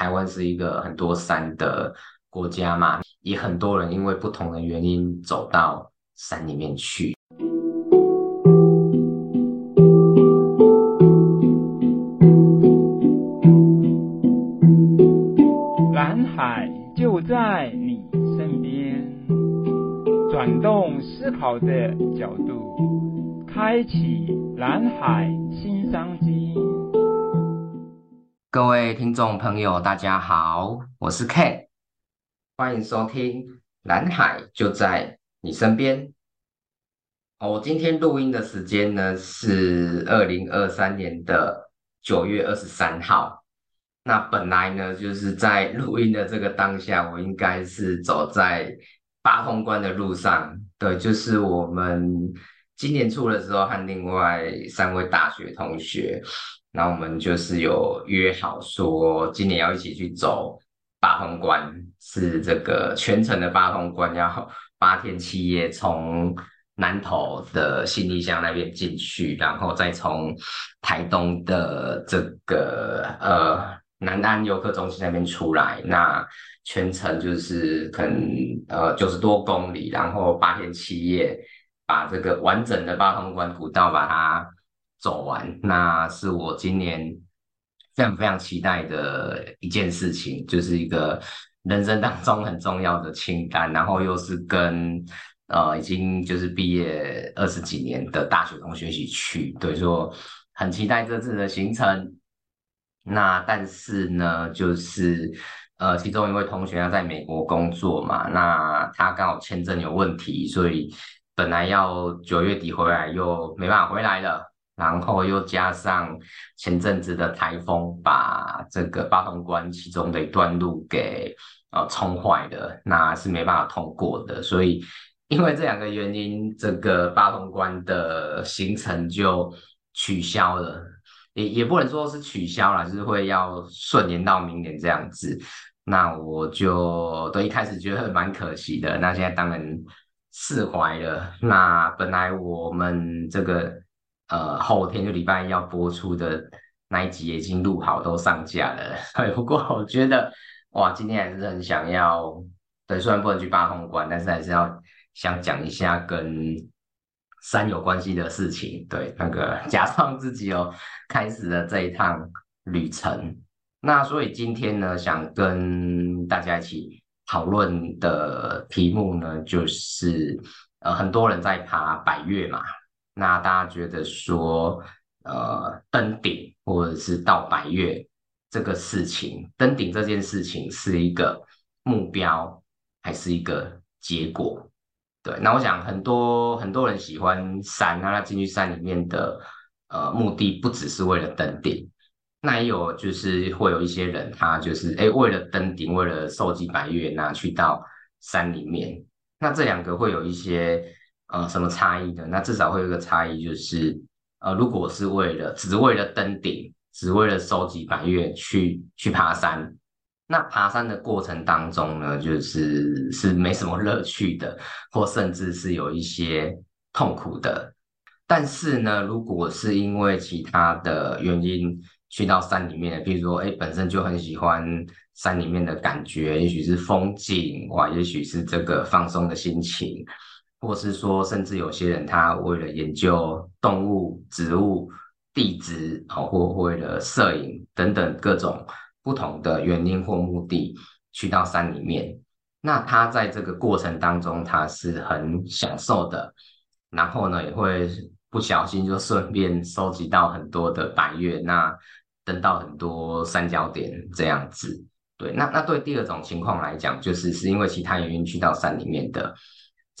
台湾是一个很多山的国家嘛，也很多人因为不同的原因走到山里面去。蓝海就在你身边，转动思考的角度，开启蓝海新商机。各位听众朋友，大家好，我是 Ken，欢迎收听蓝海就在你身边。我今天录音的时间呢是二零二三年的九月二十三号。那本来呢就是在录音的这个当下，我应该是走在八通关的路上。对，就是我们今年初的时候和另外三位大学同学，然后我们就是有约好说，今年要一起去走八通关，是这个全程的八通关，要八天七夜从。南投的信义乡那边进去，然后再从台东的这个呃南安游客中心那边出来，那全程就是可能呃九十多公里，然后八天七夜把这个完整的八通关古道把它走完，那是我今年非常非常期待的一件事情，就是一个人生当中很重要的清单，然后又是跟。呃，已经就是毕业二十几年的大学同学一起去，对，说很期待这次的行程。那但是呢，就是呃，其中一位同学要在美国工作嘛，那他刚好签证有问题，所以本来要九月底回来，又没办法回来了。然后又加上前阵子的台风，把这个八通关其中的一段路给呃冲坏了，那是没办法通过的，所以。因为这两个原因，这个八通关的行程就取消了，也也不能说是取消了，就是会要顺延到明年这样子。那我就都一开始觉得蛮可惜的，那现在当然释怀了。那本来我们这个呃后天就礼拜一要播出的那一集已经录好，都上架了。对，不过我觉得哇，今天还是很想要，对，虽然不能去八通关，但是还是要。想讲一下跟山有关系的事情，对，那个假装自己有开始了这一趟旅程。那所以今天呢，想跟大家一起讨论的题目呢，就是呃，很多人在爬百岳嘛，那大家觉得说，呃，登顶或者是到百月这个事情，登顶这件事情是一个目标还是一个结果？对，那我想很多很多人喜欢山，那他进去山里面的呃目的不只是为了登顶，那也有就是会有一些人他就是诶为了登顶，为了收集白月，那去到山里面，那这两个会有一些呃什么差异的？那至少会有一个差异就是呃如果是为了只为了登顶，只为了收集百岳去去爬山。那爬山的过程当中呢，就是是没什么乐趣的，或甚至是有一些痛苦的。但是呢，如果是因为其他的原因去到山里面，比如说，哎，本身就很喜欢山里面的感觉，也许是风景，哇，也许是这个放松的心情，或是说，甚至有些人他为了研究动物、植物、地质，哦，或为了摄影等等各种。不同的原因或目的去到山里面，那他在这个过程当中他是很享受的，然后呢也会不小心就顺便收集到很多的白月，那登到很多三角点这样子。对，那那对第二种情况来讲，就是是因为其他原因去到山里面的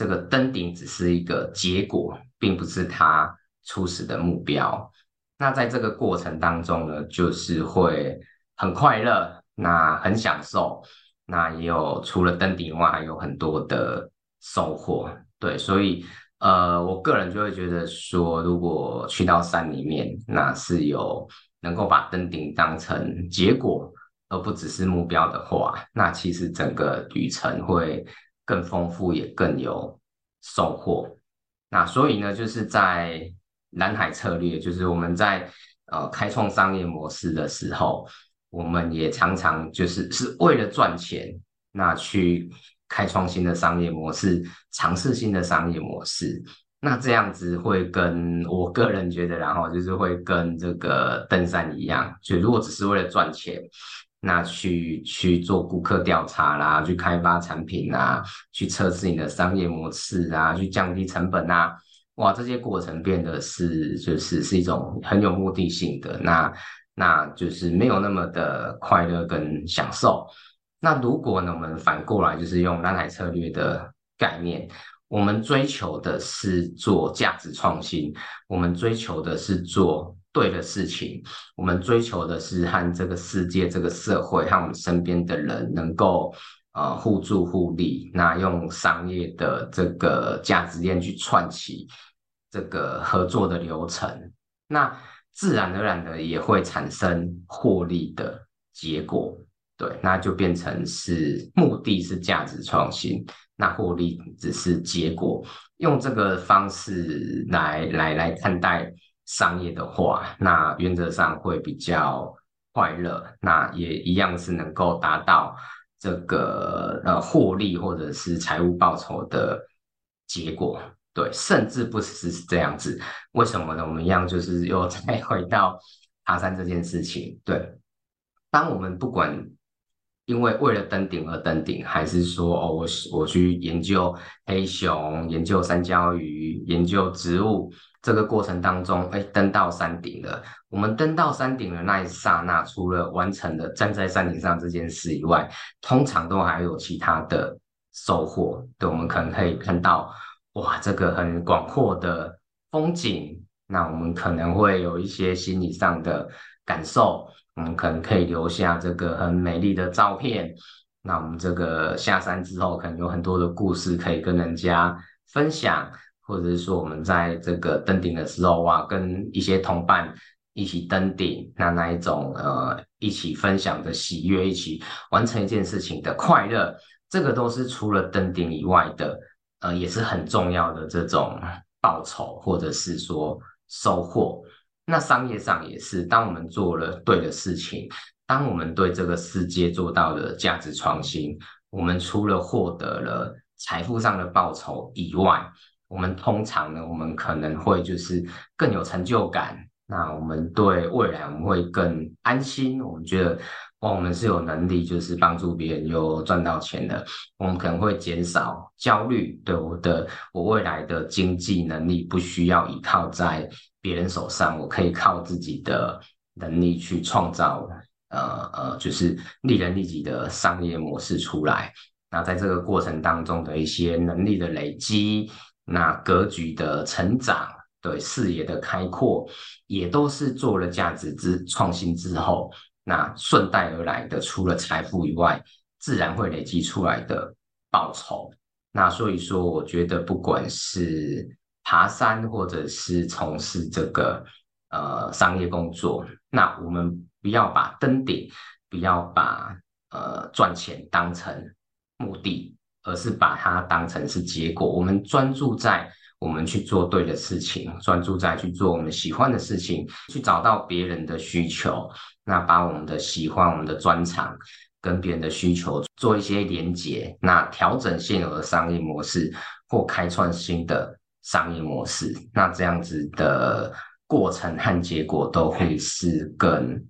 这个登顶只是一个结果，并不是他初始的目标。那在这个过程当中呢，就是会。很快乐，那很享受，那也有除了登顶外，还有很多的收获。对，所以呃，我个人就会觉得说，如果去到山里面，那是有能够把登顶当成结果，而不只是目标的话，那其实整个旅程会更丰富，也更有收获。那所以呢，就是在蓝海策略，就是我们在呃开创商业模式的时候。我们也常常就是是为了赚钱，那去开创新的商业模式，尝试新的商业模式。那这样子会跟我个人觉得，然后就是会跟这个登山一样，就如果只是为了赚钱，那去去做顾客调查啦，去开发产品啊，去测试你的商业模式啊，去降低成本啊，哇，这些过程变得是就是是一种很有目的性的，那那就是没有那么的快乐跟享受。那如果呢，我们反过来就是用蓝海策略的概念。我们追求的是做价值创新，我们追求的是做对的事情，我们追求的是和这个世界、这个社会和我们身边的人能够呃互助互利。那用商业的这个价值链去串起这个合作的流程，那自然而然的也会产生获利的结果。对，那就变成是目的是价值创新，那获利只是结果。用这个方式来来来看待商业的话，那原则上会比较快乐。那也一样是能够达到这个呃获利或者是财务报酬的结果。对，甚至不只是这样子。为什么呢？我们一样就是又再回到爬山这件事情。对，当我们不管。因为为了登顶而登顶，还是说哦，我我去研究黑熊、研究山椒鱼、研究植物，这个过程当中，哎，登到山顶了。我们登到山顶的那一刹那，除了完成了站在山顶上这件事以外，通常都还有其他的收获。对，我们可能可以看到，哇，这个很广阔的风景。那我们可能会有一些心理上的感受。我们可能可以留下这个很美丽的照片。那我们这个下山之后，可能有很多的故事可以跟人家分享，或者是说我们在这个登顶的时候，啊，跟一些同伴一起登顶，那那一种呃一起分享的喜悦，一起完成一件事情的快乐，这个都是除了登顶以外的，呃，也是很重要的这种报酬，或者是说收获。那商业上也是，当我们做了对的事情，当我们对这个世界做到了价值创新，我们除了获得了财富上的报酬以外，我们通常呢，我们可能会就是更有成就感。那我们对未来我们会更安心，我们觉得哦，我们是有能力就是帮助别人又赚到钱的，我们可能会减少焦虑，对我的我未来的经济能力不需要依靠在。别人手上，我可以靠自己的能力去创造，呃呃，就是利人利己的商业模式出来。那在这个过程当中的一些能力的累积，那格局的成长，对视野的开阔，也都是做了价值之创新之后，那顺带而来的，除了财富以外，自然会累积出来的报酬。那所以说，我觉得不管是爬山，或者是从事这个呃商业工作，那我们不要把登顶，不要把呃赚钱当成目的，而是把它当成是结果。我们专注在我们去做对的事情，专注在去做我们喜欢的事情，去找到别人的需求，那把我们的喜欢、我们的专长跟别人的需求做一些连接，那调整现有的商业模式或开创新的。商业模式，那这样子的过程和结果都会是更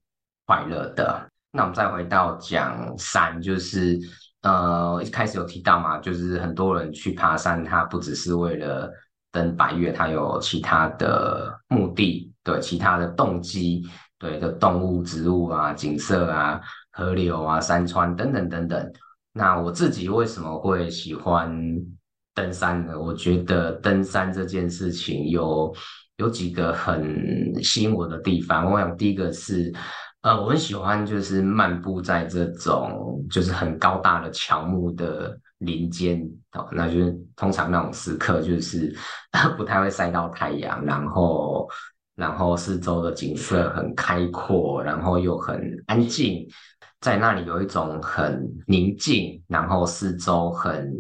快乐的。那我们再回到讲山，就是呃一开始有提到嘛，就是很多人去爬山，他不只是为了登白月，他有其他的目的，对，其他的动机，对的动物、植物啊、景色啊、河流啊、山川等等等等。那我自己为什么会喜欢？登山呢，我觉得登山这件事情有有几个很吸引我的地方。我想第一个是，呃，我很喜欢就是漫步在这种就是很高大的乔木的林间，哦，那就是通常那种时刻就是 不太会晒到太阳，然后然后四周的景色很开阔，然后又很安静，在那里有一种很宁静，然后四周很。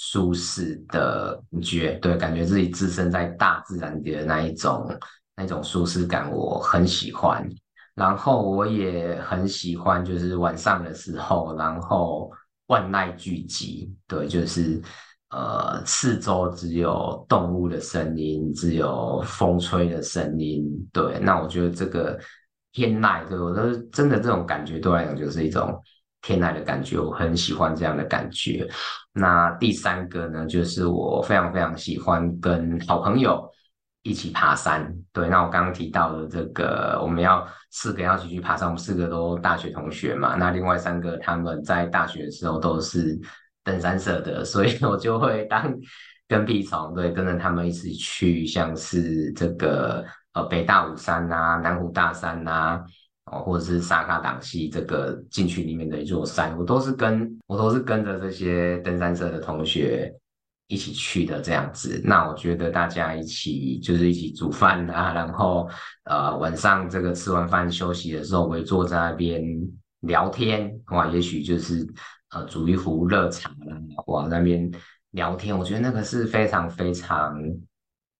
舒适的觉，对，感觉自己置身在大自然的那一种那种舒适感，我很喜欢。然后我也很喜欢，就是晚上的时候，然后万籁俱寂，对，就是呃四周只有动物的声音，只有风吹的声音，对，那我觉得这个天籁，对我都真的这种感觉对我来讲就是一种。天籁的感觉，我很喜欢这样的感觉。那第三个呢，就是我非常非常喜欢跟好朋友一起爬山。对，那我刚刚提到的这个，我们要四个要一起去爬山，我们四个都大学同学嘛。那另外三个他们在大学的时候都是登山社的，所以我就会当跟屁虫，对，跟着他们一起去，像是这个呃北大武山啊、南湖大山啊。哦，或者是萨卡档溪这个禁区里面的一座山，我都是跟我都是跟着这些登山社的同学一起去的这样子。那我觉得大家一起就是一起煮饭啊，然后呃晚上这个吃完饭休息的时候围坐在那边聊天，哇，也许就是呃煮一壶热茶啦，哇那边聊天，我觉得那个是非常非常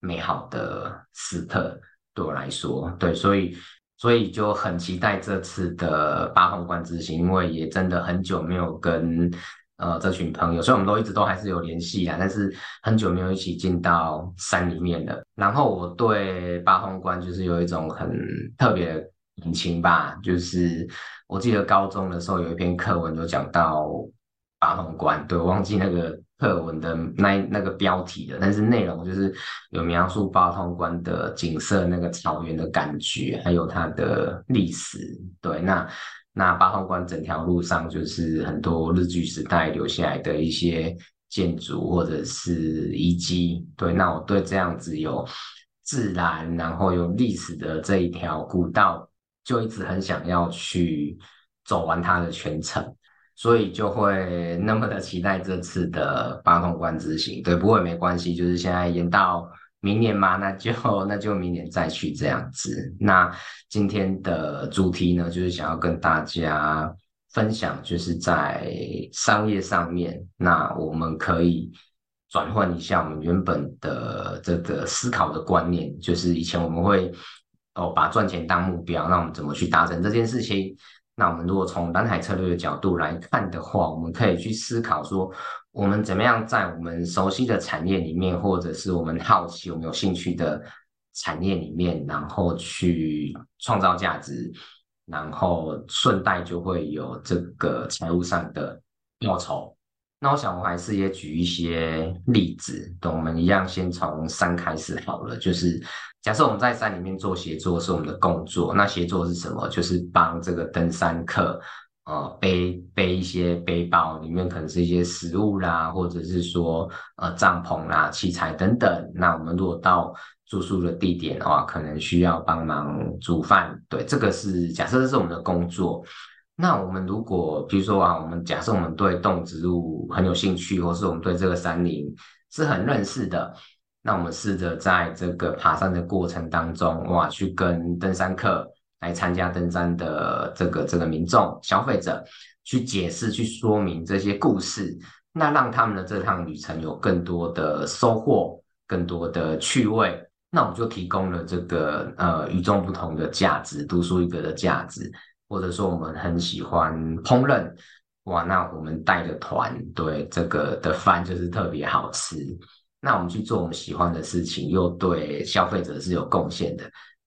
美好的时刻，对我来说，对，所以。所以就很期待这次的八通关之行，因为也真的很久没有跟呃这群朋友，所以我们都一直都还是有联系啊，但是很久没有一起进到山里面了。然后我对八通关就是有一种很特别的感情吧，就是我记得高中的时候有一篇课文有讲到八通关，对，忘记那个。课文的那那个标题的，但是内容就是有描述八通关的景色，那个草原的感觉，还有它的历史。对，那那八通关整条路上就是很多日据时代留下来的一些建筑或者是遗迹。对，那我对这样子有自然然后有历史的这一条古道，就一直很想要去走完它的全程。所以就会那么的期待这次的八通关之行，对，不过也没关系，就是现在延到明年嘛，那就那就明年再去这样子。那今天的主题呢，就是想要跟大家分享，就是在商业上面，那我们可以转换一下我们原本的这个思考的观念，就是以前我们会哦把赚钱当目标，那我们怎么去达成这件事情？那我们如果从蓝海策略的角度来看的话，我们可以去思考说，我们怎么样在我们熟悉的产业里面，或者是我们好奇、我们有兴趣的产业里面，然后去创造价值，然后顺带就会有这个财务上的报酬。那我想，我还是也举一些例子，等我们一样先从山开始好了。就是假设我们在山里面做协作是我们的工作，那协作是什么？就是帮这个登山客，呃，背背一些背包，里面可能是一些食物啦，或者是说呃帐篷啦、器材等等。那我们如果到住宿的地点的话，可能需要帮忙煮饭。对，这个是假设这是我们的工作。那我们如果比如说啊，我们假设我们对动植物很有兴趣，或是我们对这个山林是很认识的，那我们试着在这个爬山的过程当中，哇，去跟登山客来参加登山的这个这个民众消费者去解释、去说明这些故事，那让他们的这趟旅程有更多的收获、更多的趣味，那我们就提供了这个呃与众不同的价值，独树一格的价值。或者说我们很喜欢烹饪，哇，那我们带的团，对这个的饭就是特别好吃。那我们去做我们喜欢的事情，又对消费者是有贡献的，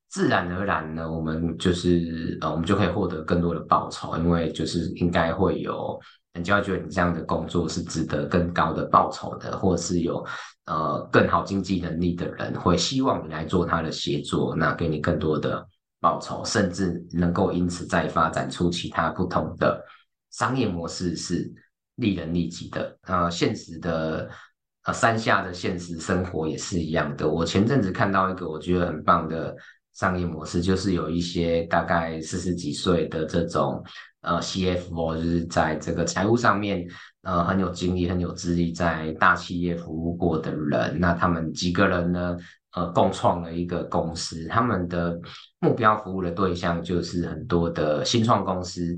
自然而然呢，我们就是呃，我们就可以获得更多的报酬，因为就是应该会有人家觉得你这样的工作是值得更高的报酬的，或是有呃更好经济能力的人会希望你来做他的协作，那给你更多的。报酬，甚至能够因此再发展出其他不同的商业模式，是利人利己的。呃，现实的呃山下的现实生活也是一样的。我前阵子看到一个我觉得很棒的商业模式，就是有一些大概四十几岁的这种呃 CFO，就是在这个财务上面呃很有经历、很有资历，在大企业服务过的人。那他们几个人呢？呃，共创了一个公司，他们的目标服务的对象就是很多的新创公司，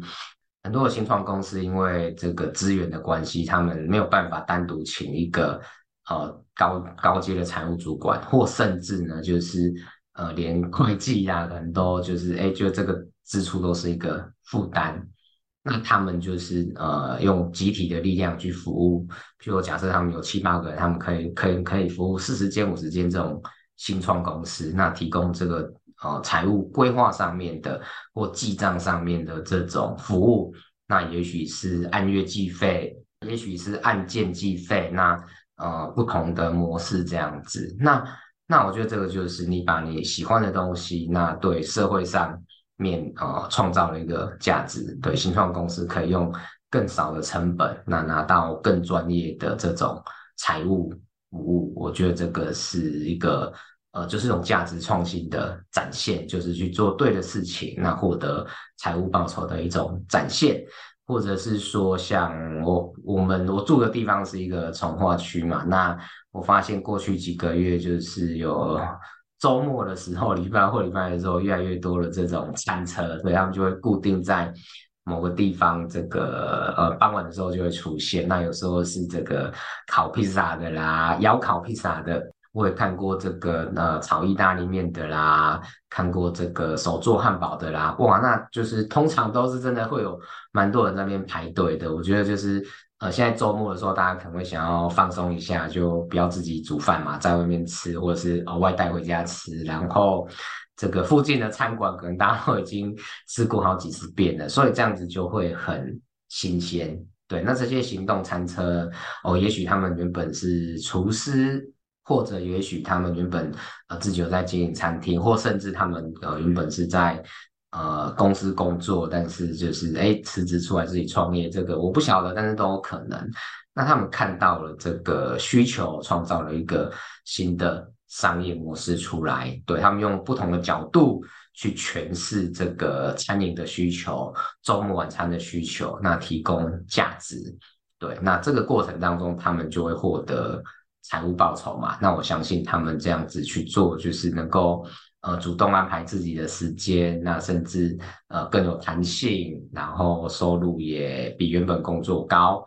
很多的新创公司因为这个资源的关系，他们没有办法单独请一个呃高高阶的财务主管，或甚至呢就是呃连会计呀，可能都就是哎，就这个支出都是一个负担。那他们就是呃用集体的力量去服务，譬如假设他们有七八个人，他们可以可以可以服务四十间五十间这种新创公司，那提供这个呃财务规划上面的或记账上面的这种服务，那也许是按月计费，也许是按件计费，那呃不同的模式这样子，那那我觉得这个就是你把你喜欢的东西，那对社会上。面呃创造了一个价值，对新创公司可以用更少的成本，那拿到更专业的这种财务服务，我觉得这个是一个呃就是一种价值创新的展现，就是去做对的事情，那获得财务报酬的一种展现，或者是说像我我们我住的地方是一个从化区嘛，那我发现过去几个月就是有。周末的时候，礼拜或礼拜的时候，越来越多的这种餐车，所以他们就会固定在某个地方，这个呃傍晚的时候就会出现。那有时候是这个烤披萨的啦，窑烤披萨的，我也看过这个呃炒意大利面的啦，看过这个手做汉堡的啦，哇，那就是通常都是真的会有蛮多人在那边排队的。我觉得就是。呃，现在周末的时候，大家可能会想要放松一下，就不要自己煮饭嘛，在外面吃，或者是呃外带回家吃。然后这个附近的餐馆，可能大家都已经吃过好几次遍了，所以这样子就会很新鲜。对，那这些行动餐车，哦，也许他们原本是厨师，或者也许他们原本呃自己有在经营餐厅，或甚至他们呃原本是在。呃，公司工作，但是就是哎，辞职出来自己创业，这个我不晓得，但是都有可能。那他们看到了这个需求，创造了一个新的商业模式出来。对，他们用不同的角度去诠释这个餐饮的需求、周末晚餐的需求，那提供价值。对，那这个过程当中，他们就会获得财务报酬嘛。那我相信他们这样子去做，就是能够。呃，主动安排自己的时间，那甚至呃更有弹性，然后收入也比原本工作高，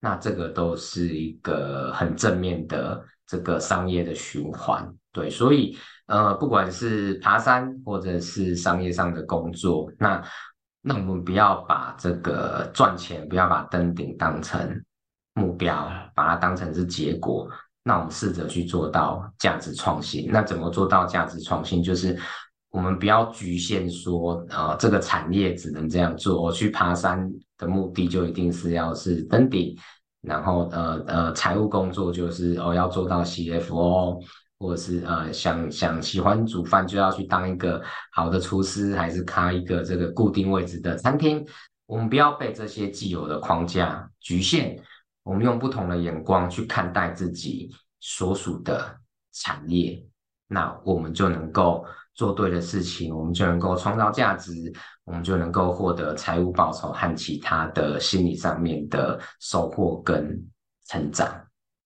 那这个都是一个很正面的这个商业的循环。对，所以呃，不管是爬山或者是商业上的工作，那那我们不要把这个赚钱，不要把登顶当成目标，把它当成是结果。那我们试着去做到价值创新。那怎么做到价值创新？就是我们不要局限说，呃，这个产业只能这样做。我去爬山的目的就一定是要是登顶，然后呃呃，财务工作就是哦要做到 CFO，或者是呃想想喜欢煮饭就要去当一个好的厨师，还是开一个这个固定位置的餐厅。我们不要被这些既有的框架局限。我们用不同的眼光去看待自己所属的产业，那我们就能够做对的事情，我们就能够创造价值，我们就能够获得财务报酬和其他的心理上面的收获跟成长。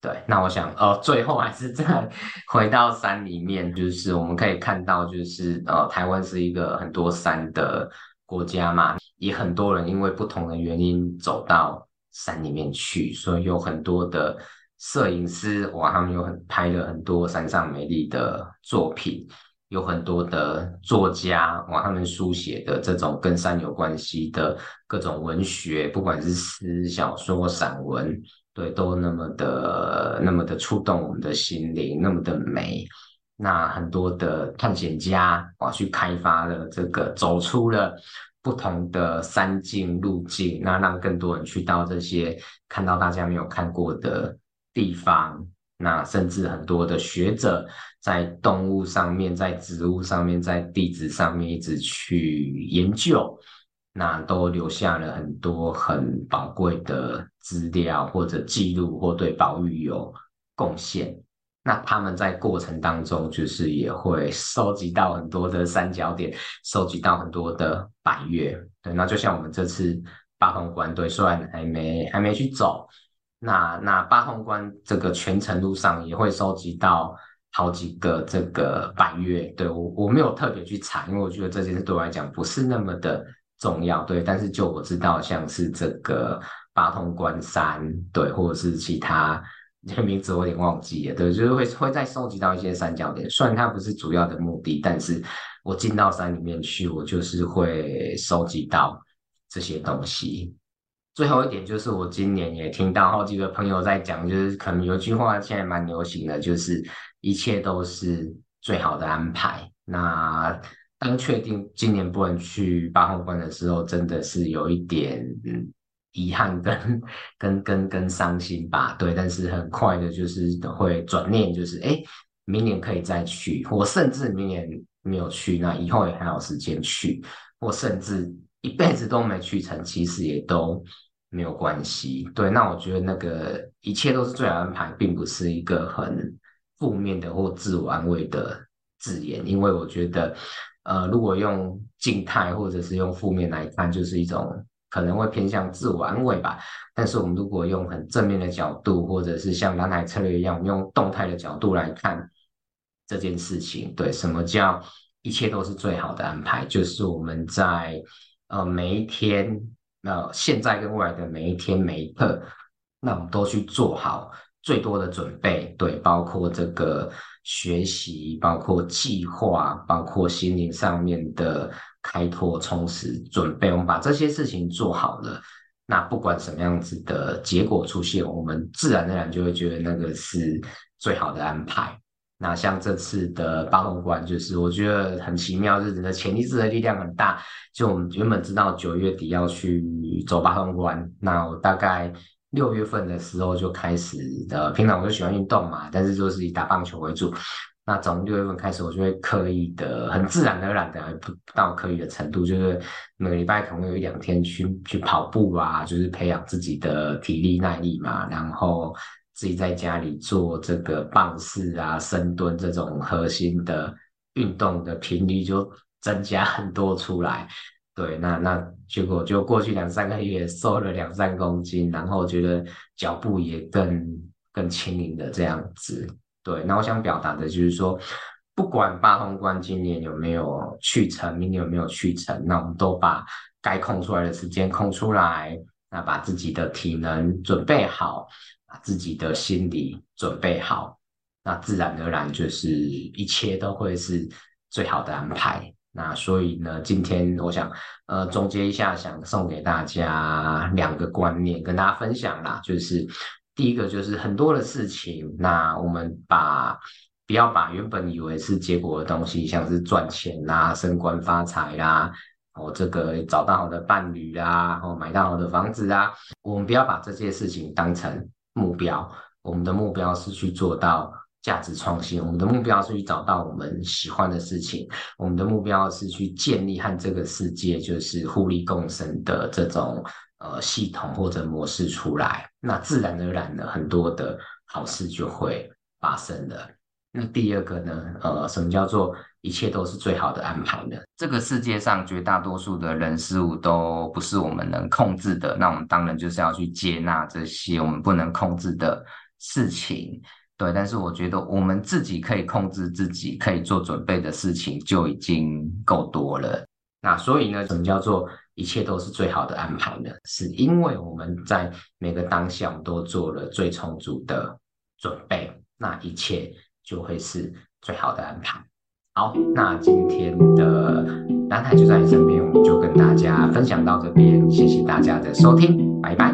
对，那我想，呃，最后还是再 回到山里面，就是我们可以看到，就是呃，台湾是一个很多山的国家嘛，也很多人因为不同的原因走到。山里面去，所以有很多的摄影师哇，他们有很拍了很多山上美丽的作品，有很多的作家哇，他们书写的这种跟山有关系的各种文学，不管是诗、小说、散文，对，都那么的那么的触动我们的心灵，那么的美。那很多的探险家哇，去开发了这个，走出了。不同的山径路径，那让更多人去到这些看到大家没有看过的地方。那甚至很多的学者在动物上面、在植物上面、在地质上面一直去研究，那都留下了很多很宝贵的资料或者记录，或对保育有贡献。那他们在过程当中，就是也会收集到很多的三角点，收集到很多的百月。对，那就像我们这次八通关，对，虽然还没还没去走，那那八通关这个全程路上也会收集到好几个这个百月。对，我我没有特别去查，因为我觉得这件事对我来讲不是那么的重要。对，但是就我知道，像是这个八通关山，对，或者是其他。这个名字我有点忘记了，对，就是会会再收集到一些三角点，虽然它不是主要的目的，但是我进到山里面去，我就是会收集到这些东西。最后一点就是，我今年也听到好几个朋友在讲，就是可能有一句话现在蛮流行的，就是一切都是最好的安排。那当确定今年不能去八号关的时候，真的是有一点遗憾跟 跟跟跟伤心吧。对，但是很快的，就是会转念，就是哎，明年可以再去，或甚至明年没有去，那以后也还有时间去，或甚至一辈子都没去成，其实也都。没有关系，对，那我觉得那个一切都是最好安排，并不是一个很负面的或自我安慰的字眼，因为我觉得，呃，如果用静态或者是用负面来看，就是一种可能会偏向自我安慰吧。但是我们如果用很正面的角度，或者是像蓝海策略一样，我们用动态的角度来看这件事情，对，什么叫一切都是最好的安排？就是我们在呃每一天。呃现在跟未来的每一天每一刻，那我们都去做好最多的准备，对，包括这个学习，包括计划，包括心灵上面的开拓、充实、准备。我们把这些事情做好了，那不管什么样子的结果出现，我们自然而然就会觉得那个是最好的安排。那像这次的八通关，就是我觉得很奇妙，就是的潜意识的力量很大。就我们原本知道九月底要去走八通关，那我大概六月份的时候就开始的。平常我就喜欢运动嘛，但是就是以打棒球为主。那从六月份开始，我就会刻意的、很自然而然的，不到刻意的程度，就是每个礼拜可能有一两天去去跑步啊，就是培养自己的体力耐力嘛，然后。自己在家里做这个棒式啊、深蹲这种核心的运动的频率就增加很多出来，对，那那结果就过去两三个月瘦了两三公斤，然后觉得脚步也更更轻盈的这样子，对，那我想表达的就是说，不管八通关今年有没有去成，明年有没有去成，那我们都把该空出来的时间空出来，那把自己的体能准备好。把自己的心理准备好，那自然而然就是一切都会是最好的安排。那所以呢，今天我想呃总结一下，想送给大家两个观念跟大家分享啦。就是第一个就是很多的事情，那我们把不要把原本以为是结果的东西，像是赚钱啦、升官发财啦，哦这个找到好的伴侣啦，哦买到好的房子啊，我们不要把这些事情当成。目标，我们的目标是去做到价值创新。我们的目标是去找到我们喜欢的事情。我们的目标是去建立和这个世界就是互利共生的这种呃系统或者模式出来。那自然而然的很多的好事就会发生了。那第二个呢？呃，什么叫做一切都是最好的安排呢？这个世界上绝大多数的人事物都不是我们能控制的，那我们当然就是要去接纳这些我们不能控制的事情。对，但是我觉得我们自己可以控制自己，可以做准备的事情就已经够多了。那所以呢，什么叫做一切都是最好的安排呢？是因为我们在每个当下都做了最充足的准备，那一切。就会是最好的安排。好，那今天的蓝海就在你身边，我们就跟大家分享到这边，谢谢大家的收听，拜拜。